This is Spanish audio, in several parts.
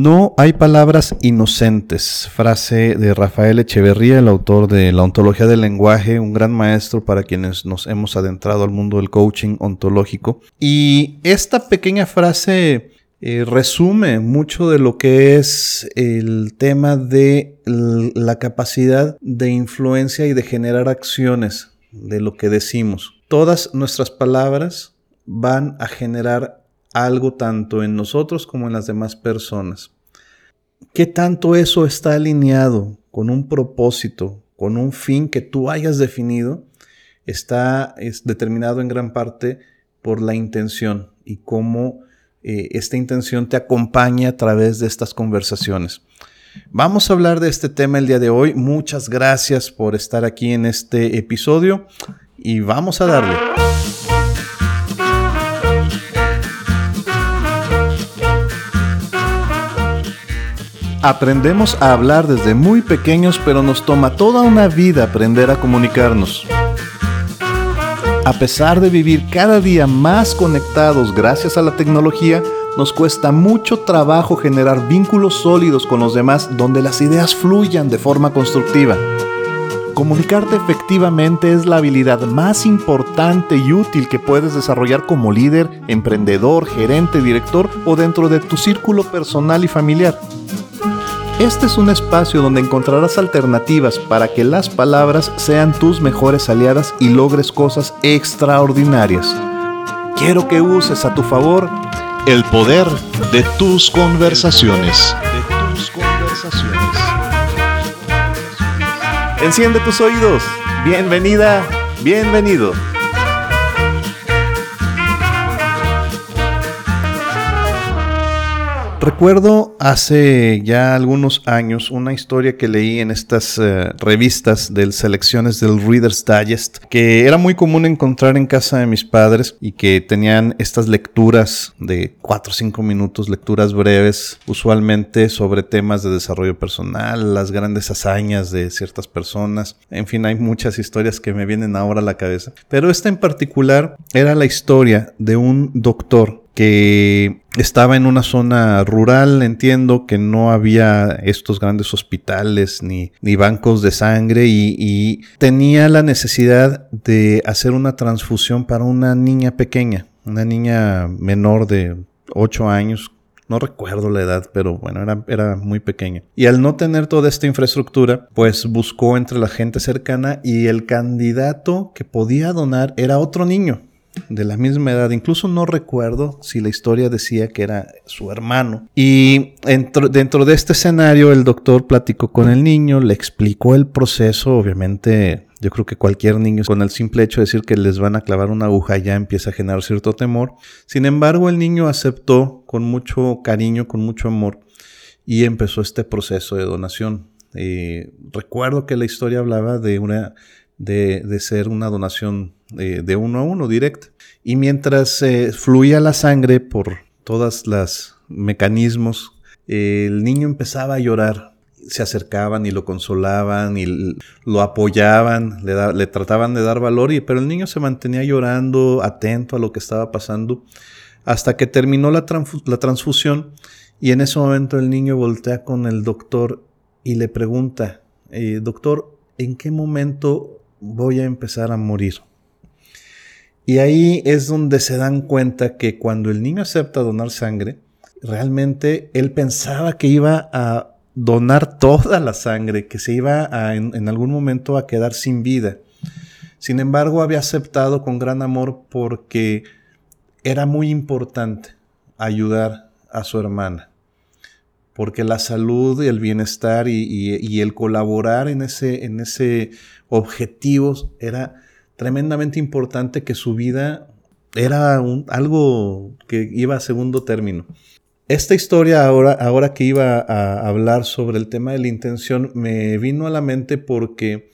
No hay palabras inocentes, frase de Rafael Echeverría, el autor de La ontología del lenguaje, un gran maestro para quienes nos hemos adentrado al mundo del coaching ontológico. Y esta pequeña frase eh, resume mucho de lo que es el tema de la capacidad de influencia y de generar acciones de lo que decimos. Todas nuestras palabras van a generar algo tanto en nosotros como en las demás personas. ¿Qué tanto eso está alineado con un propósito, con un fin que tú hayas definido? Está es determinado en gran parte por la intención y cómo eh, esta intención te acompaña a través de estas conversaciones. Vamos a hablar de este tema el día de hoy. Muchas gracias por estar aquí en este episodio y vamos a darle. Aprendemos a hablar desde muy pequeños, pero nos toma toda una vida aprender a comunicarnos. A pesar de vivir cada día más conectados gracias a la tecnología, nos cuesta mucho trabajo generar vínculos sólidos con los demás donde las ideas fluyan de forma constructiva. Comunicarte efectivamente es la habilidad más importante y útil que puedes desarrollar como líder, emprendedor, gerente, director o dentro de tu círculo personal y familiar. Este es un espacio donde encontrarás alternativas para que las palabras sean tus mejores aliadas y logres cosas extraordinarias. Quiero que uses a tu favor el poder de tus conversaciones. De tus conversaciones. Enciende tus oídos. Bienvenida, bienvenido. Recuerdo hace ya algunos años una historia que leí en estas eh, revistas de selecciones del Reader's Digest que era muy común encontrar en casa de mis padres y que tenían estas lecturas de 4 o 5 minutos, lecturas breves, usualmente sobre temas de desarrollo personal, las grandes hazañas de ciertas personas. En fin, hay muchas historias que me vienen ahora a la cabeza. Pero esta en particular era la historia de un doctor que estaba en una zona rural, entiendo que no había estos grandes hospitales ni, ni bancos de sangre y, tenía la necesidad de hacer una transfusión para una niña pequeña, una niña menor de 8 años. No recuerdo la edad, pero bueno, era, era muy pequeña. Y al no tener toda esta infraestructura, pues buscó entre la gente cercana y el candidato que podía donar era otro niño de la misma edad, incluso no recuerdo si la historia decía que era su hermano. Y dentro, de este escenario el doctor platicó con el niño, le explicó el proceso, obviamente yo creo que cualquier niño con el simple hecho de decir que les van a clavar una aguja ya empieza a generar cierto temor. Sin embargo, el niño aceptó con mucho cariño, con mucho amor y empezó este proceso de donación. Eh, recuerdo que la historia hablaba de una de, de ser una donación de, uno a uno directa. Y mientras eh, fluía la sangre por todos los mecanismos, el niño empezaba a llorar. Se acercaban y lo consolaban y lo apoyaban, le, le trataban de dar valor, y, pero el niño se mantenía llorando, atento a lo que estaba pasando, hasta que terminó la, la transfusión y en ese momento el niño voltea con el doctor y le pregunta, eh, doctor, ¿en qué momento voy a empezar a morir? Y ahí es donde se dan cuenta que cuando el niño acepta donar sangre, realmente él pensaba que iba a donar toda la sangre, que se iba en, algún momento a quedar sin vida. Sin embargo, había aceptado con gran amor porque era muy importante ayudar a su hermana. Porque la salud y el bienestar y, el colaborar en ese, en ese objetivo era tremendamente importante que su vida era un, algo que iba a segundo término. Esta historia ahora, ahora que iba a hablar sobre el tema de la intención me vino a la mente porque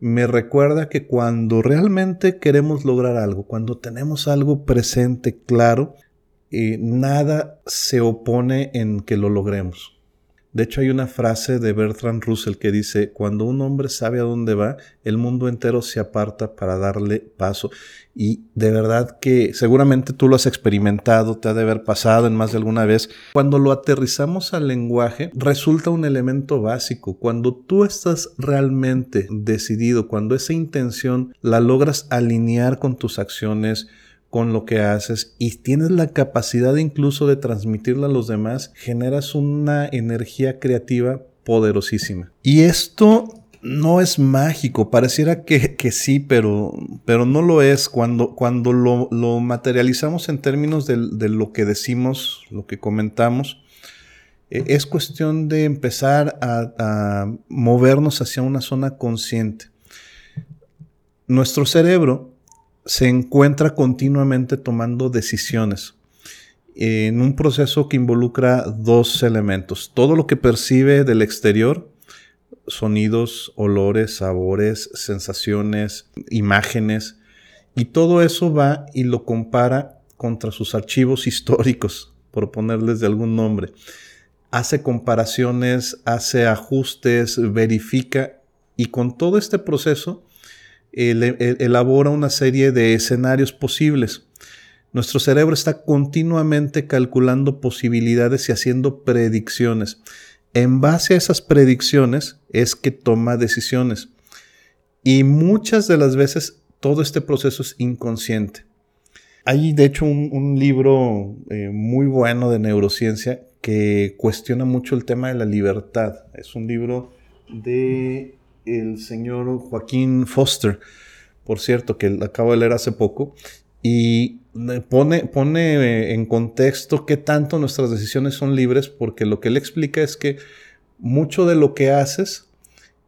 me recuerda que cuando realmente queremos lograr algo, cuando tenemos algo presente, claro, eh, nada se opone en que lo logremos. De hecho, hay una frase de Bertrand Russell que dice, cuando un hombre sabe a dónde va, el mundo entero se aparta para darle paso. Y de verdad que seguramente tú lo has experimentado, te ha de haber pasado en más de alguna vez. Cuando lo aterrizamos al lenguaje, resulta un elemento básico. Cuando tú estás realmente decidido, cuando esa intención la logras alinear con tus acciones, con lo que haces y tienes la capacidad incluso de transmitirla a los demás, generas una energía creativa poderosísima. Y esto no es mágico, pareciera que, sí, pero, pero, no lo es. Cuando, cuando lo, materializamos en términos de, lo que decimos, lo que comentamos, e, es cuestión de empezar a movernos hacia una zona consciente. Nuestro cerebro se encuentra continuamente tomando decisiones en un proceso que involucra dos elementos. Todo lo que percibe del exterior, sonidos, olores, sabores, sensaciones, imágenes, y todo eso va y lo compara contra sus archivos históricos, por ponerles de algún nombre. Hace comparaciones, hace ajustes, verifica, y con todo este proceso, elabora una serie de escenarios posibles. Nuestro cerebro está continuamente calculando posibilidades y haciendo predicciones. En base a esas predicciones es que toma decisiones. Y muchas de las veces todo este proceso es inconsciente. Hay de hecho un, libro eh, muy bueno de neurociencia que cuestiona mucho el tema de la libertad. Es un libro de el señor Joaquín Foster, por cierto, que acabo de leer hace poco, y pone, pone en contexto qué tanto nuestras decisiones son libres, porque lo que él explica es que mucho de lo que haces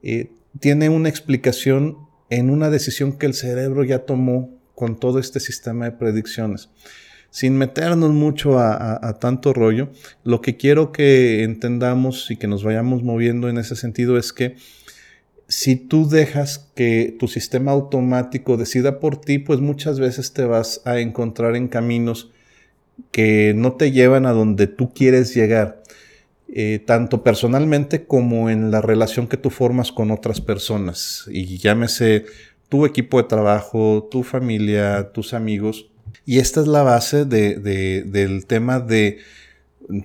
eh, tiene una explicación en una decisión que el cerebro ya tomó con todo este sistema de predicciones. Sin meternos mucho a tanto rollo, lo que quiero que entendamos y que nos vayamos moviendo en ese sentido es que si tú dejas que tu sistema automático decida por ti, pues muchas veces te vas a encontrar en caminos que no te llevan a donde tú quieres llegar, eh, tanto personalmente como en la relación que tú formas con otras personas. Y llámese tu equipo de trabajo, tu familia, tus amigos. Y esta es la base del tema de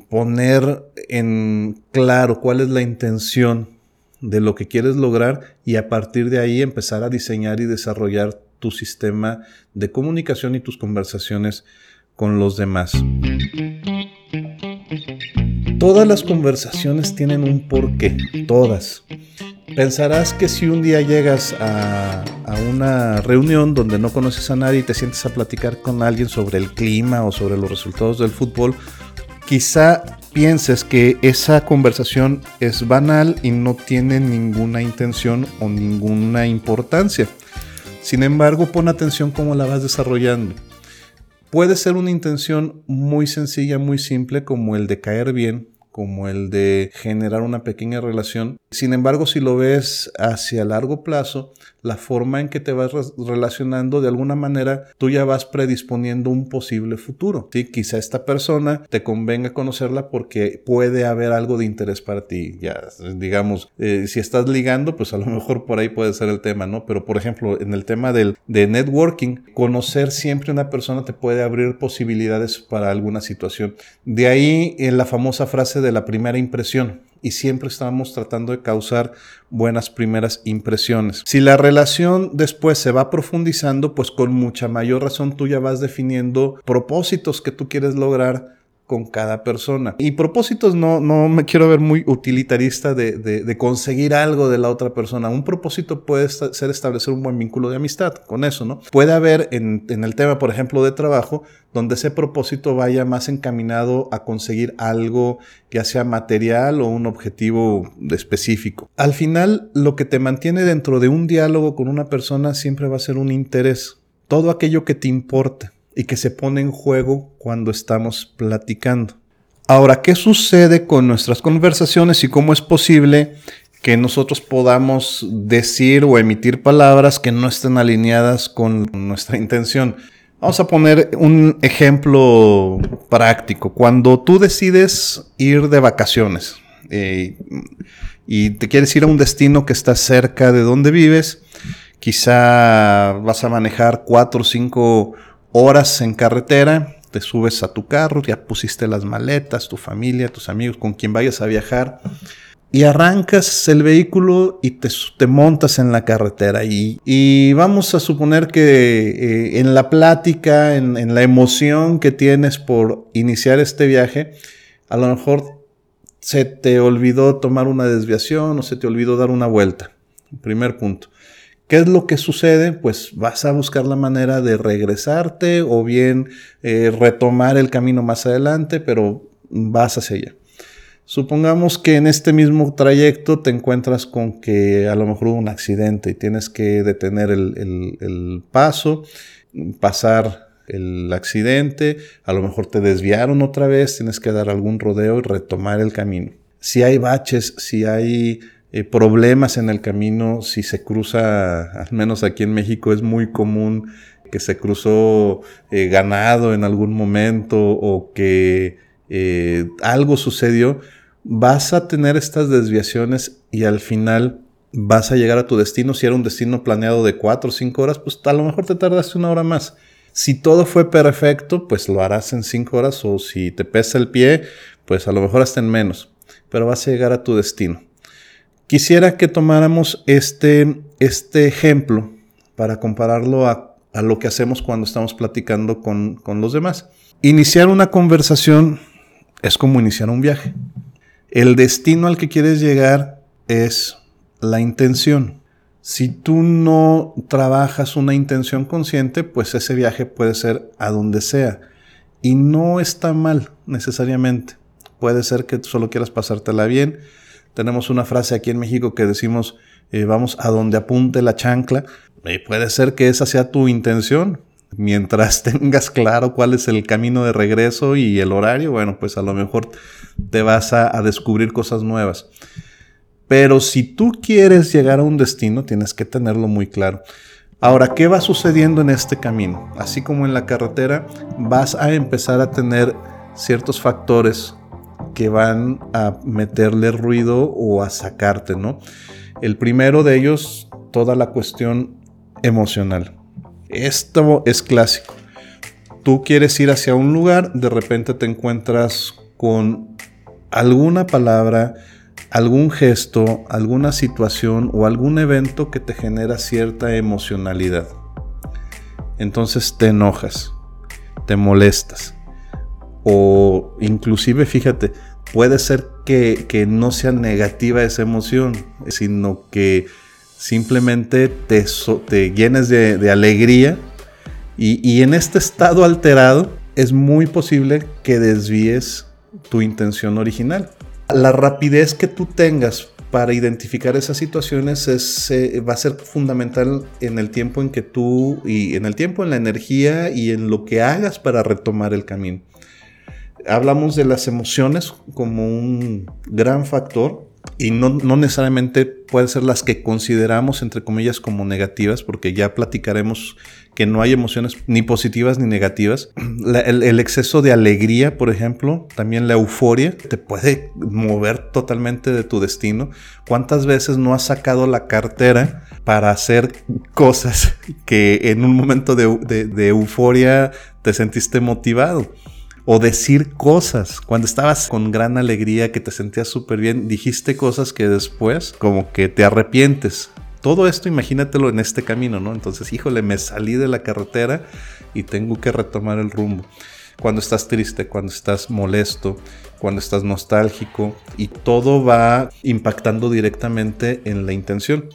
poner en claro cuál es la intención de lo que quieres lograr y a partir de ahí empezar a diseñar y desarrollar tu sistema de comunicación y tus conversaciones con los demás. Todas las conversaciones tienen un porqué, todas. Pensarás que si un día llegas a, una reunión donde no conoces a nadie y te sientes a platicar con alguien sobre el clima o sobre los resultados del fútbol, quizá pienses que esa conversación es banal y no tiene ninguna intención o ninguna importancia. Sin embargo, pon atención cómo la vas desarrollando. Puede ser una intención muy sencilla, muy simple, como el de caer bien, como el de generar una pequeña relación. Sin embargo, si lo ves hacia largo plazo, la forma en que te vas relacionando, de alguna manera, tú ya vas predisponiendo un posible futuro. ¿sí? Quizá esta persona te convenga conocerla porque puede haber algo de interés para ti. Ya, digamos, eh, si estás ligando, pues a lo mejor por ahí puede ser el tema, ¿no? Pero, por ejemplo, en el tema del, de networking, conocer siempre una persona te puede abrir posibilidades para alguna situación. De ahí en la famosa frase de la primera impresión y siempre estamos tratando de causar buenas primeras impresiones. Si la relación después se va profundizando, pues con mucha mayor razón tú ya vas definiendo propósitos que tú quieres lograr con cada persona. Y propósitos no, no me quiero ver muy utilitarista de, de, conseguir algo de la otra persona. Un propósito puede ser establecer un buen vínculo de amistad con eso, ¿no? Puede haber en, en el tema, por ejemplo, de trabajo, donde ese propósito vaya más encaminado a conseguir algo, ya sea material o un objetivo específico. Al final, lo que te mantiene dentro de un diálogo con una persona siempre va a ser un interés. Todo aquello que te importa y que se pone en juego cuando estamos platicando. Ahora, ¿qué sucede con nuestras conversaciones y cómo es posible que nosotros podamos decir o emitir palabras que no estén alineadas con nuestra intención? Vamos a poner un ejemplo práctico. Cuando tú decides ir de vacaciones, eh, y te quieres ir a un destino que está cerca de donde vives, quizá vas a manejar cuatro o cinco horas en carretera, te subes a tu carro, ya pusiste las maletas, tu familia, tus amigos, con quien vayas a viajar, y arrancas el vehículo y te, montas en la carretera. Y, vamos a suponer que eh, en la plática, en, en la emoción que tienes por iniciar este viaje, a lo mejor se te olvidó tomar una desviación o se te olvidó dar una vuelta. Primer punto. ¿Qué es lo que sucede? Pues vas a buscar la manera de regresarte o bien eh, retomar el camino más adelante, pero vas hacia allá. Supongamos que en este mismo trayecto te encuentras con que a lo mejor hubo un accidente y tienes que detener el, el paso, pasar el accidente, a lo mejor te desviaron otra vez, tienes que dar algún rodeo y retomar el camino. Si hay baches, si hay eh, problemas en el camino, si se cruza, al menos aquí en México es muy común que se cruzó eh, ganado en algún momento o que eh, algo sucedió, vas a tener estas desviaciones y al final vas a llegar a tu destino. Si era un destino planeado de 4 o 5 horas, pues a lo mejor te tardaste una hora más. Si todo fue perfecto, pues lo harás en 5 horas o si te pesa el pie, pues a lo mejor hasta en menos, pero vas a llegar a tu destino. Quisiera que tomáramos este, este ejemplo para compararlo a, lo que hacemos cuando estamos platicando con, con los demás. Iniciar una conversación es como iniciar un viaje. El destino al que quieres llegar es la intención. Si tú no trabajas una intención consciente, pues ese viaje puede ser a donde sea. Y no está mal necesariamente. Puede ser que solo quieras pasártela bien. Tenemos una frase aquí en México que decimos, eh, vamos a donde apunte la chancla. Puede ser que esa sea tu intención. Mientras tengas claro cuál es el camino de regreso y el horario, bueno, pues a lo mejor te vas a descubrir cosas nuevas. Pero si tú quieres llegar a un destino, tienes que tenerlo muy claro. Ahora, ¿qué va sucediendo en este camino? Así como en la carretera, vas a empezar a tener ciertos factores que van a meterle ruido o a sacarte, ¿no? El primero de ellos, toda la cuestión emocional. Esto es clásico. Tú quieres ir hacia un lugar, de repente te encuentras con alguna palabra, algún gesto, alguna situación o algún evento que te genera cierta emocionalidad. Entonces te enojas, te molestas. O inclusive, fíjate, puede ser que, no sea negativa esa emoción, sino que simplemente te, te llenes de, alegría y, y en este estado alterado es muy posible que desvíes tu intención original. La rapidez que tú tengas para identificar esas situaciones es, eh, va a ser fundamental en el tiempo en que tú y en el tiempo, en la energía y en lo que hagas para retomar el camino. Hablamos de las emociones como un gran factor y no, no, necesariamente pueden ser las que consideramos, entre comillas, como negativas, porque ya platicaremos que no hay emociones ni positivas ni negativas. el, exceso de alegría, por ejemplo, también la euforia, te puede mover totalmente de tu destino. ¿Cuántas veces no has sacado la cartera para hacer cosas que en un momento de, de euforia te sentiste motivado? O decir cosas. Cuando estabas con gran alegría, que te sentías súper bien, dijiste cosas que después como que te arrepientes. Todo esto imagínatelo en este camino, ¿no? Entonces, híjole, me salí de la carretera y tengo que retomar el rumbo. Cuando estás triste, cuando estás molesto, cuando estás nostálgico y todo va impactando directamente en la intención.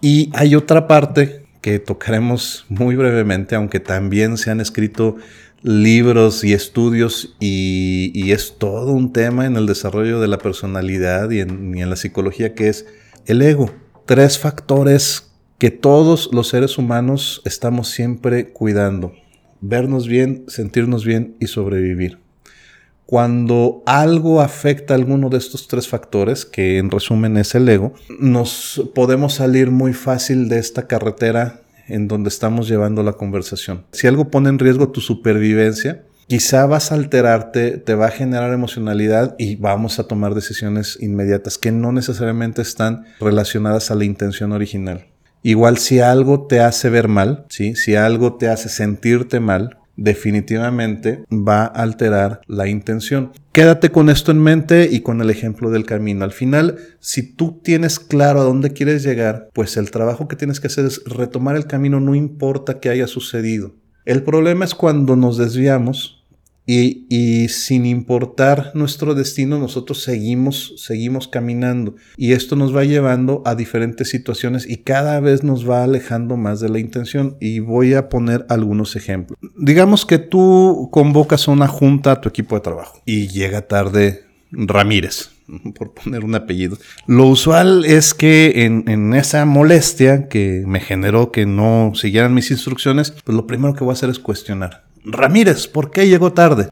Y hay otra parte que tocaremos muy brevemente, aunque también se han escrito libros y estudios y, es todo un tema en el desarrollo de la personalidad y en, y en la psicología que es el ego. Tres factores que todos los seres humanos estamos siempre cuidando. Vernos bien, sentirnos bien y sobrevivir. Cuando algo afecta a alguno de estos tres factores, que en resumen es el ego, nos podemos salir muy fácil de esta carretera en donde estamos llevando la conversación. Si algo pone en riesgo tu supervivencia, quizá vas a alterarte, te va a generar emocionalidad y vamos a tomar decisiones inmediatas que no necesariamente están relacionadas a la intención original. Igual si algo te hace ver mal, ¿sí? si algo te hace sentirte mal, definitivamente va a alterar la intención. Quédate con esto en mente y con el ejemplo del camino. Al final, si tú tienes claro a dónde quieres llegar, pues el trabajo que tienes que hacer es retomar el camino, no importa qué haya sucedido. El problema es cuando nos desviamos y, sin importar nuestro destino, nosotros seguimos, seguimos caminando. Y esto nos va llevando a diferentes situaciones y cada vez nos va alejando más de la intención. Y voy a poner algunos ejemplos. Digamos que tú convocas a una junta a tu equipo de trabajo y llega tarde Ramírez, por poner un apellido. Lo usual es que en, en, esa molestia que me generó que no siguieran mis instrucciones, pues lo primero que voy a hacer es cuestionar. Ramírez, ¿por qué llegó tarde?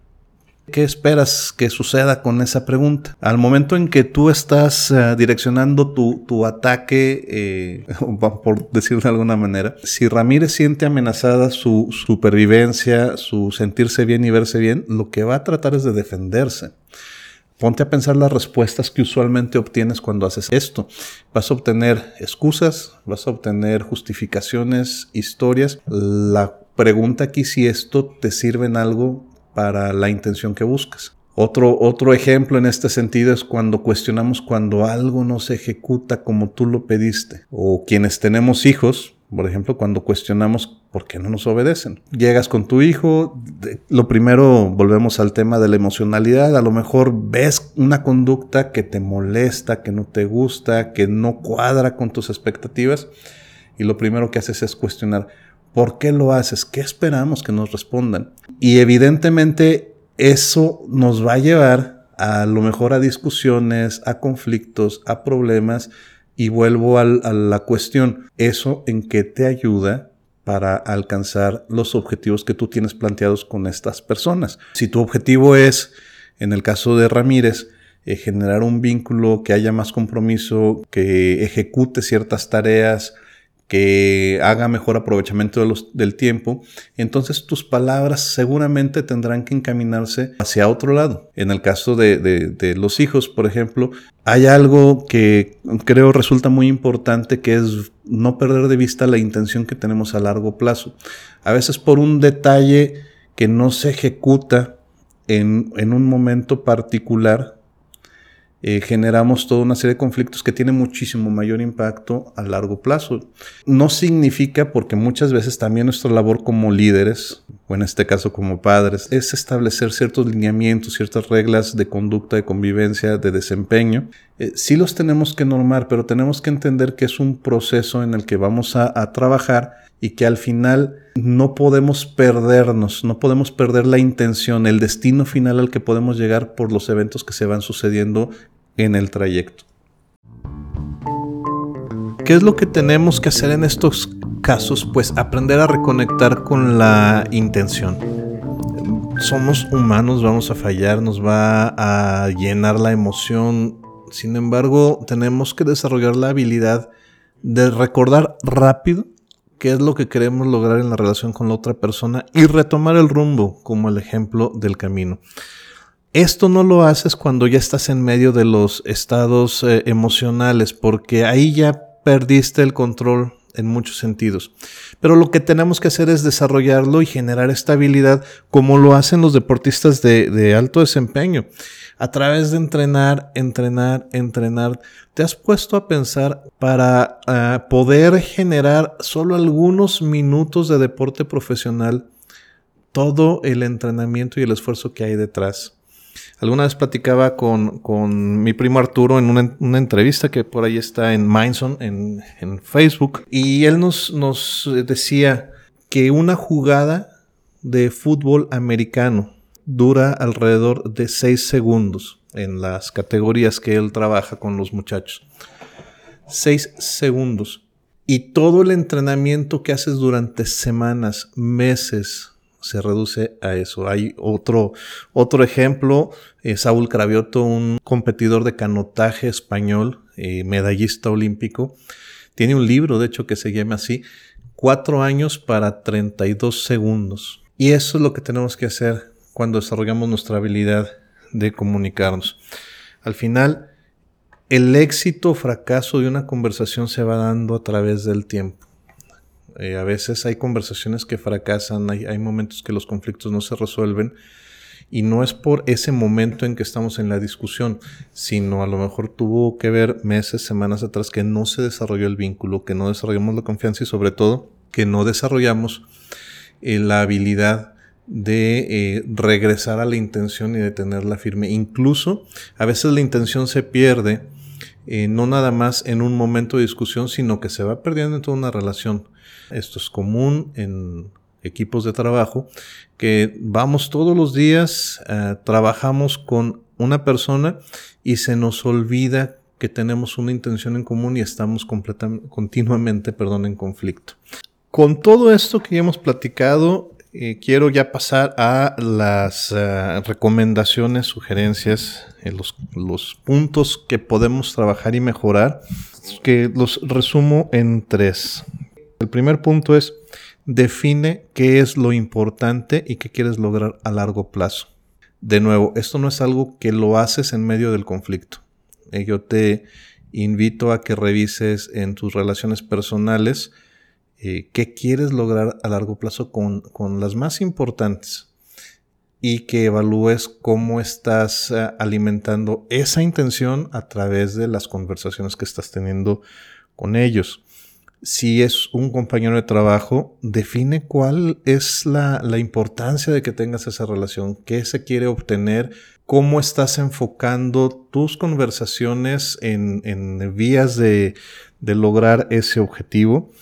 ¿Qué esperas que suceda con esa pregunta? Al momento en que tú estás eh, direccionando tu, ataque, eh, por decirlo de alguna manera, si Ramírez siente amenazada su supervivencia, su sentirse bien y verse bien, lo que va a tratar es de defenderse. Ponte a pensar las respuestas que usualmente obtienes cuando haces esto. Vas a obtener excusas, vas a obtener justificaciones, historias. La pregunta aquí si esto te sirve en algo para la intención que buscas. Otro, otro ejemplo en este sentido es cuando cuestionamos cuando algo no se ejecuta como tú lo pediste. O quienes tenemos hijos, por ejemplo, cuando cuestionamos por qué no nos obedecen. Llegas con tu hijo, lo primero volvemos al tema de la emocionalidad, a lo mejor ves una conducta que te molesta, que no te gusta, que no cuadra con tus expectativas y lo primero que haces es cuestionar, ¿Por qué lo haces? ¿Qué esperamos que nos respondan? Y evidentemente eso nos va a llevar a lo mejor a discusiones, a conflictos, a problemas. Y vuelvo a la cuestión, ¿eso en qué te ayuda para alcanzar los objetivos que tú tienes planteados con estas personas? Si tu objetivo es, en el caso de Ramírez, eh, generar un vínculo que haya más compromiso, que ejecute ciertas tareas, que haga mejor aprovechamiento de los, del tiempo, entonces tus palabras seguramente tendrán que encaminarse hacia otro lado. En el caso de, de, los hijos, por ejemplo, hay algo que creo resulta muy importante que es no perder de vista la intención que tenemos a largo plazo. A veces por un detalle que no se ejecuta en, en un momento particular, eh, generamos toda una serie de conflictos que tienen muchísimo mayor impacto a largo plazo. No significa, porque muchas veces también nuestra labor como líderes, o en este caso como padres, es establecer ciertos lineamientos, ciertas reglas de conducta, de convivencia, de desempeño. Eh, sí los tenemos que normar, pero tenemos que entender que es un proceso en el que vamos a, a trabajar y que al final no podemos perdernos, no podemos perder la intención, el destino final al que podemos llegar por los eventos que se van sucediendo en el trayecto. ¿Qué es lo que tenemos que hacer en estos casos? Pues aprender a reconectar con la intención. Somos humanos, vamos a fallar, nos va a llenar la emoción. Sin embargo, tenemos que desarrollar la habilidad de recordar rápido qué es lo que queremos lograr en la relación con la otra persona y retomar el rumbo como el ejemplo del camino. Esto no lo haces cuando ya estás en medio de los estados eh, emocionales, porque ahí ya perdiste el control en muchos sentidos. Pero lo que tenemos que hacer es desarrollarlo y generar estabilidad como lo hacen los deportistas de alto desempeño a través de entrenar, entrenar, entrenar, te has puesto a pensar para ah, poder generar solo algunos minutos de deporte profesional, todo el entrenamiento y el esfuerzo que hay detrás. Alguna vez platicaba con, mi primo Arturo en una, entrevista que por ahí está en Mindson, en, en Facebook, y él nos, nos decía que una jugada de fútbol americano dura alrededor de 6 segundos en las categorías que él trabaja con los muchachos. 6 segundos. Y todo el entrenamiento que haces durante semanas, meses, se reduce a eso. Hay otro, otro ejemplo, eh, Saúl Cravioto, un competidor de canotaje español, eh, medallista olímpico. Tiene un libro, de hecho, que se llama así, Cuatro años para 32 segundos. Y eso es lo que tenemos que hacer cuando desarrollamos nuestra habilidad de comunicarnos. Al final, el éxito o fracaso de una conversación se va dando a través del tiempo. Eh, a veces hay conversaciones que fracasan, hay, hay, momentos que los conflictos no se resuelven y no es por ese momento en que estamos en la discusión, sino a lo mejor tuvo que ver meses, semanas atrás que no se desarrolló el vínculo, que no desarrollamos la confianza y sobre todo que no desarrollamos eh, la habilidad de eh, regresar a la intención y de tenerla firme. Incluso a veces la intención se pierde, eh, no nada más en un momento de discusión, sino que se va perdiendo en toda una relación. Esto es común en equipos de trabajo, que vamos todos los días, trabajamos con una persona y se nos olvida que tenemos una intención en común y estamos continuamente perdón, en conflicto. Con todo esto que ya hemos platicado, eh, quiero ya pasar a las eh, recomendaciones, sugerencias, eh, los, los, puntos que podemos trabajar y mejorar, que los resumo en tres. El primer punto es, define qué es lo importante y qué quieres lograr a largo plazo. De nuevo, esto no es algo que lo haces en medio del conflicto. yo te invito a que revises en tus relaciones personales, eh, qué quieres lograr a largo plazo con, las más importantes y que evalúes cómo estás eh, alimentando esa intención a través de las conversaciones que estás teniendo con ellos. Si es un compañero de trabajo, define cuál es la, importancia de que tengas esa relación, qué se quiere obtener, cómo estás enfocando tus conversaciones en, vías de, de lograr ese objetivo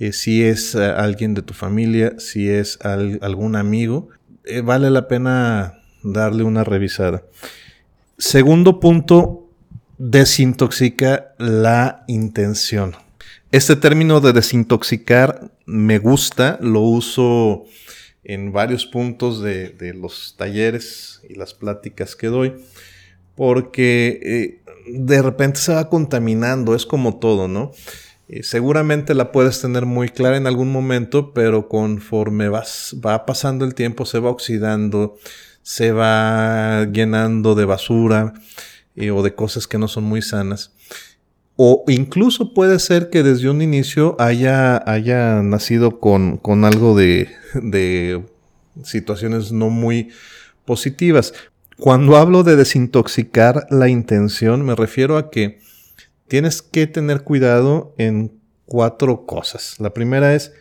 eh, si es eh, alguien de tu familia, si es algún amigo, eh, vale la pena darle una revisada. Segundo punto, desintoxica la intención. Este término de desintoxicar me gusta, lo uso en varios puntos de, los talleres y las pláticas que doy, porque de repente se va contaminando, es como todo, ¿no? Seguramente la puedes tener muy clara en algún momento, pero conforme vas, va pasando el tiempo se va oxidando, se va llenando de basura eh, o de cosas que no son muy sanas. O incluso puede ser que desde un inicio haya, haya nacido con, con algo de, de situaciones no muy positivas. Cuando hablo de desintoxicar la intención, me refiero a que tienes que tener cuidado en cuatro cosas. La primera es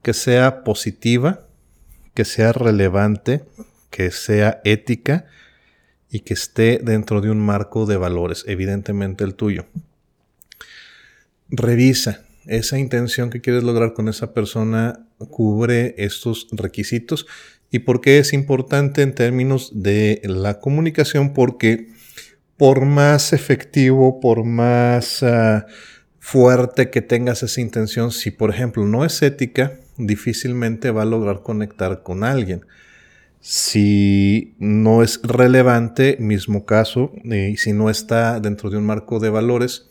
que sea positiva, que sea relevante, que sea ética y que esté dentro de un marco de valores, evidentemente el tuyo. Revisa, esa intención que quieres lograr con esa persona cubre estos requisitos. ¿Y por qué es importante en términos de la comunicación? Porque por más efectivo, por más ah, fuerte que tengas esa intención, si por ejemplo no es ética, difícilmente va a lograr conectar con alguien. Si no es relevante, mismo caso, y si no está dentro de un marco de valores,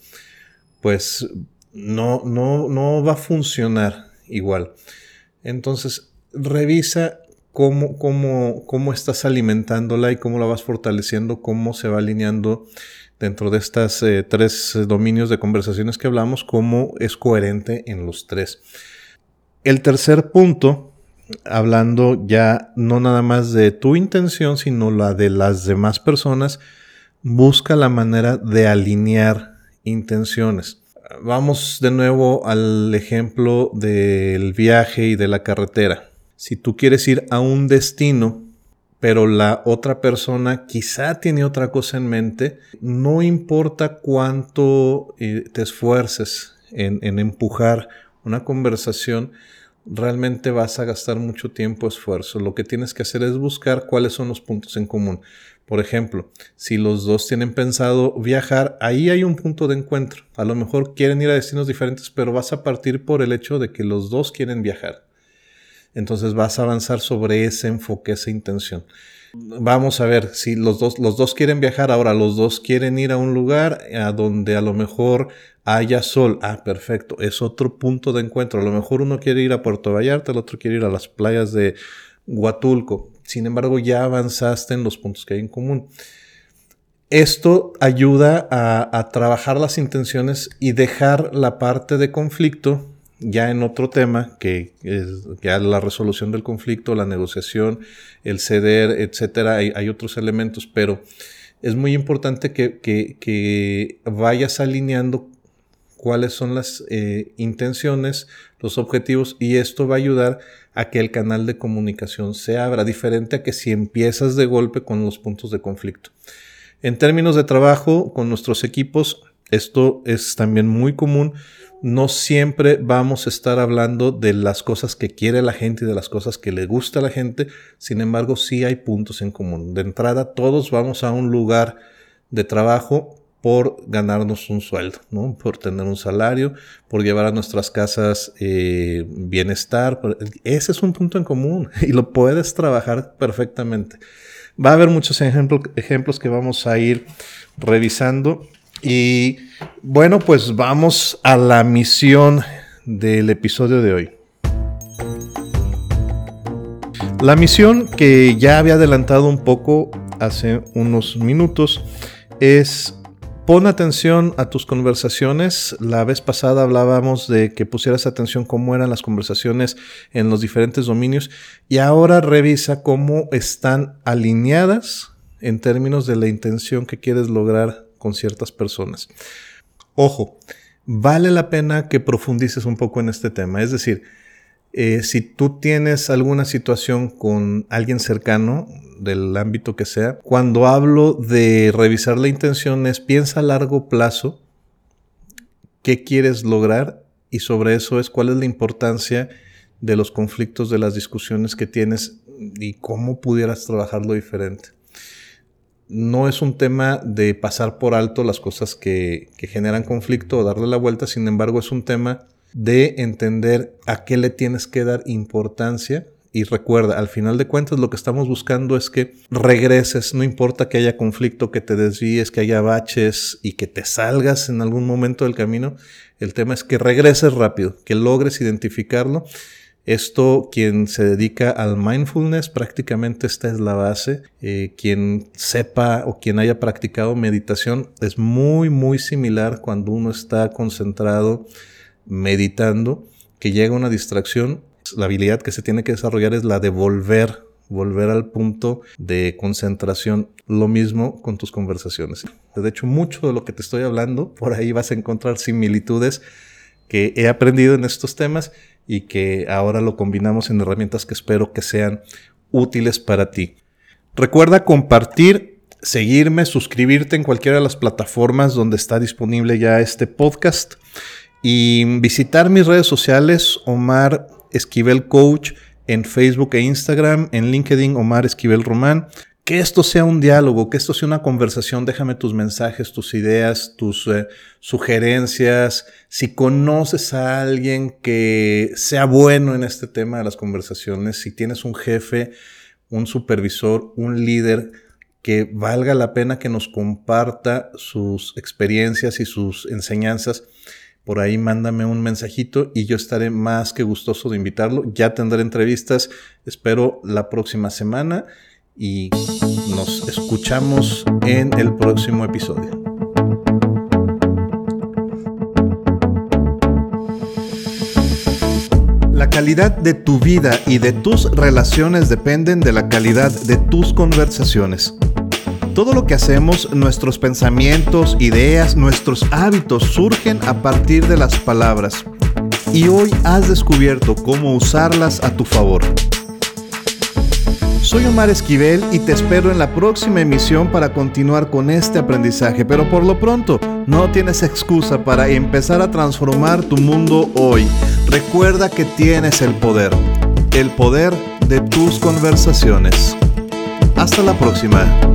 pues no, no, no va a funcionar igual. Entonces, revisa cómo, cómo, cómo estás alimentándola y cómo la vas fortaleciendo, cómo se va alineando dentro de estas eh, tres dominios de conversaciones que hablamos, cómo es coherente en los tres. El tercer punto, hablando ya no nada más de tu intención, sino la de las demás personas, busca la manera de alinear intenciones. Vamos de nuevo al ejemplo del viaje y de la carretera si tú quieres ir a un destino, pero la otra persona quizá tiene otra cosa en mente, no importa cuánto eh, te esfuerces en, empujar una conversación, realmente vas a gastar mucho tiempo, esfuerzo. Lo que tienes que hacer es buscar cuáles son los puntos en común. Por ejemplo, si los dos tienen pensado viajar, ahí hay un punto de encuentro. A lo mejor quieren ir a destinos diferentes, pero vas a partir por el hecho de que los dos quieren viajar entonces vas a avanzar sobre ese enfoque, esa intención. Vamos a ver si los dos, los dos quieren viajar, ahora los dos quieren ir a un lugar a donde a lo mejor haya sol. Ah, perfecto, es otro punto de encuentro. A lo mejor uno quiere ir a Puerto Vallarta, el otro quiere ir a las playas de Huatulco. sin embargo ya avanzaste en los puntos que hay en común. Esto ayuda a, trabajar las intenciones y dejar la parte de conflicto ya en otro tema, que es ya la resolución del conflicto, la negociación, el ceder, etcétera. Hay, otros elementos, pero es muy importante que, vayas alineando cuáles son las eh, intenciones, los objetivos, y esto va a ayudar a que el canal de comunicación se abra, diferente a que si empiezas de golpe con los puntos de conflicto. En términos de trabajo con nuestros equipos, esto es también muy común. No siempre vamos a estar hablando de las cosas que quiere la gente y de las cosas que le gusta a la gente. Sin embargo, sí hay puntos en común. De entrada, todos vamos a un lugar de trabajo por ganarnos un sueldo, ¿no? por tener un salario, por llevar a nuestras casas eh, bienestar. Ese es un punto en común y lo puedes trabajar perfectamente. Va a haber muchos ejemplos que vamos a ir revisando. Y bueno, pues vamos a la misión del episodio de hoy. La misión que ya había adelantado un poco hace unos minutos es Pon atención a tus conversaciones. La vez pasada hablábamos de que pusieras atención cómo eran las conversaciones en los diferentes dominios y ahora revisa cómo están alineadas en términos de la intención que quieres lograr con ciertas personas. Ojo, vale la pena que profundices un poco en este tema. Es decir, eh, si tú tienes alguna situación con alguien cercano, del ámbito que sea, cuando hablo de revisar la intención es piensa a largo plazo qué quieres lograr y sobre eso es cuál es la importancia de los conflictos, de las discusiones que tienes y cómo pudieras trabajarlo diferente. No es un tema de pasar por alto las cosas que, generan conflicto o darle la vuelta, sin embargo es un tema de entender a qué le tienes que dar importancia. Y recuerda, al final de cuentas lo que estamos buscando es que regreses, no importa que haya conflicto, que te desvíes, que haya baches y que te salgas en algún momento del camino, el tema es que regreses rápido, que logres identificarlo. Esto, quien se dedica al mindfulness, prácticamente esta es la base. Eh, quien sepa o quien haya practicado meditación es muy, muy similar cuando uno está concentrado meditando, que llega una distracción, la habilidad que se tiene que desarrollar es la de volver, volver al punto de concentración. Lo mismo con tus conversaciones. De hecho, mucho de lo que te estoy hablando, por ahí vas a encontrar similitudes que he aprendido en estos temas y que ahora lo combinamos en herramientas que espero que sean útiles para ti. Recuerda compartir, seguirme, suscribirte en cualquiera de las plataformas donde está disponible ya este podcast y visitar mis redes sociales, Omar Esquivel Coach, en Facebook e Instagram, en LinkedIn, Omar Esquivel Román. Que esto sea un diálogo, que esto sea una conversación. Déjame tus mensajes, tus ideas, tus eh, sugerencias. Si conoces a alguien que sea bueno en este tema de las conversaciones, si tienes un jefe, un supervisor, un líder que valga la pena que nos comparta sus experiencias y sus enseñanzas, por ahí mándame un mensajito y yo estaré más que gustoso de invitarlo. Ya tendré entrevistas, espero la próxima semana y nos escuchamos en el próximo episodio. La calidad de tu vida y de tus relaciones dependen de la calidad de tus conversaciones. Todo lo que hacemos, nuestros pensamientos, ideas, nuestros hábitos surgen a partir de las palabras. Y hoy has descubierto cómo usarlas a tu favor. Soy Omar Esquivel y te espero en la próxima emisión para continuar con este aprendizaje, pero por lo pronto no tienes excusa para empezar a transformar tu mundo hoy. Recuerda que tienes el poder, el poder de tus conversaciones. Hasta la próxima.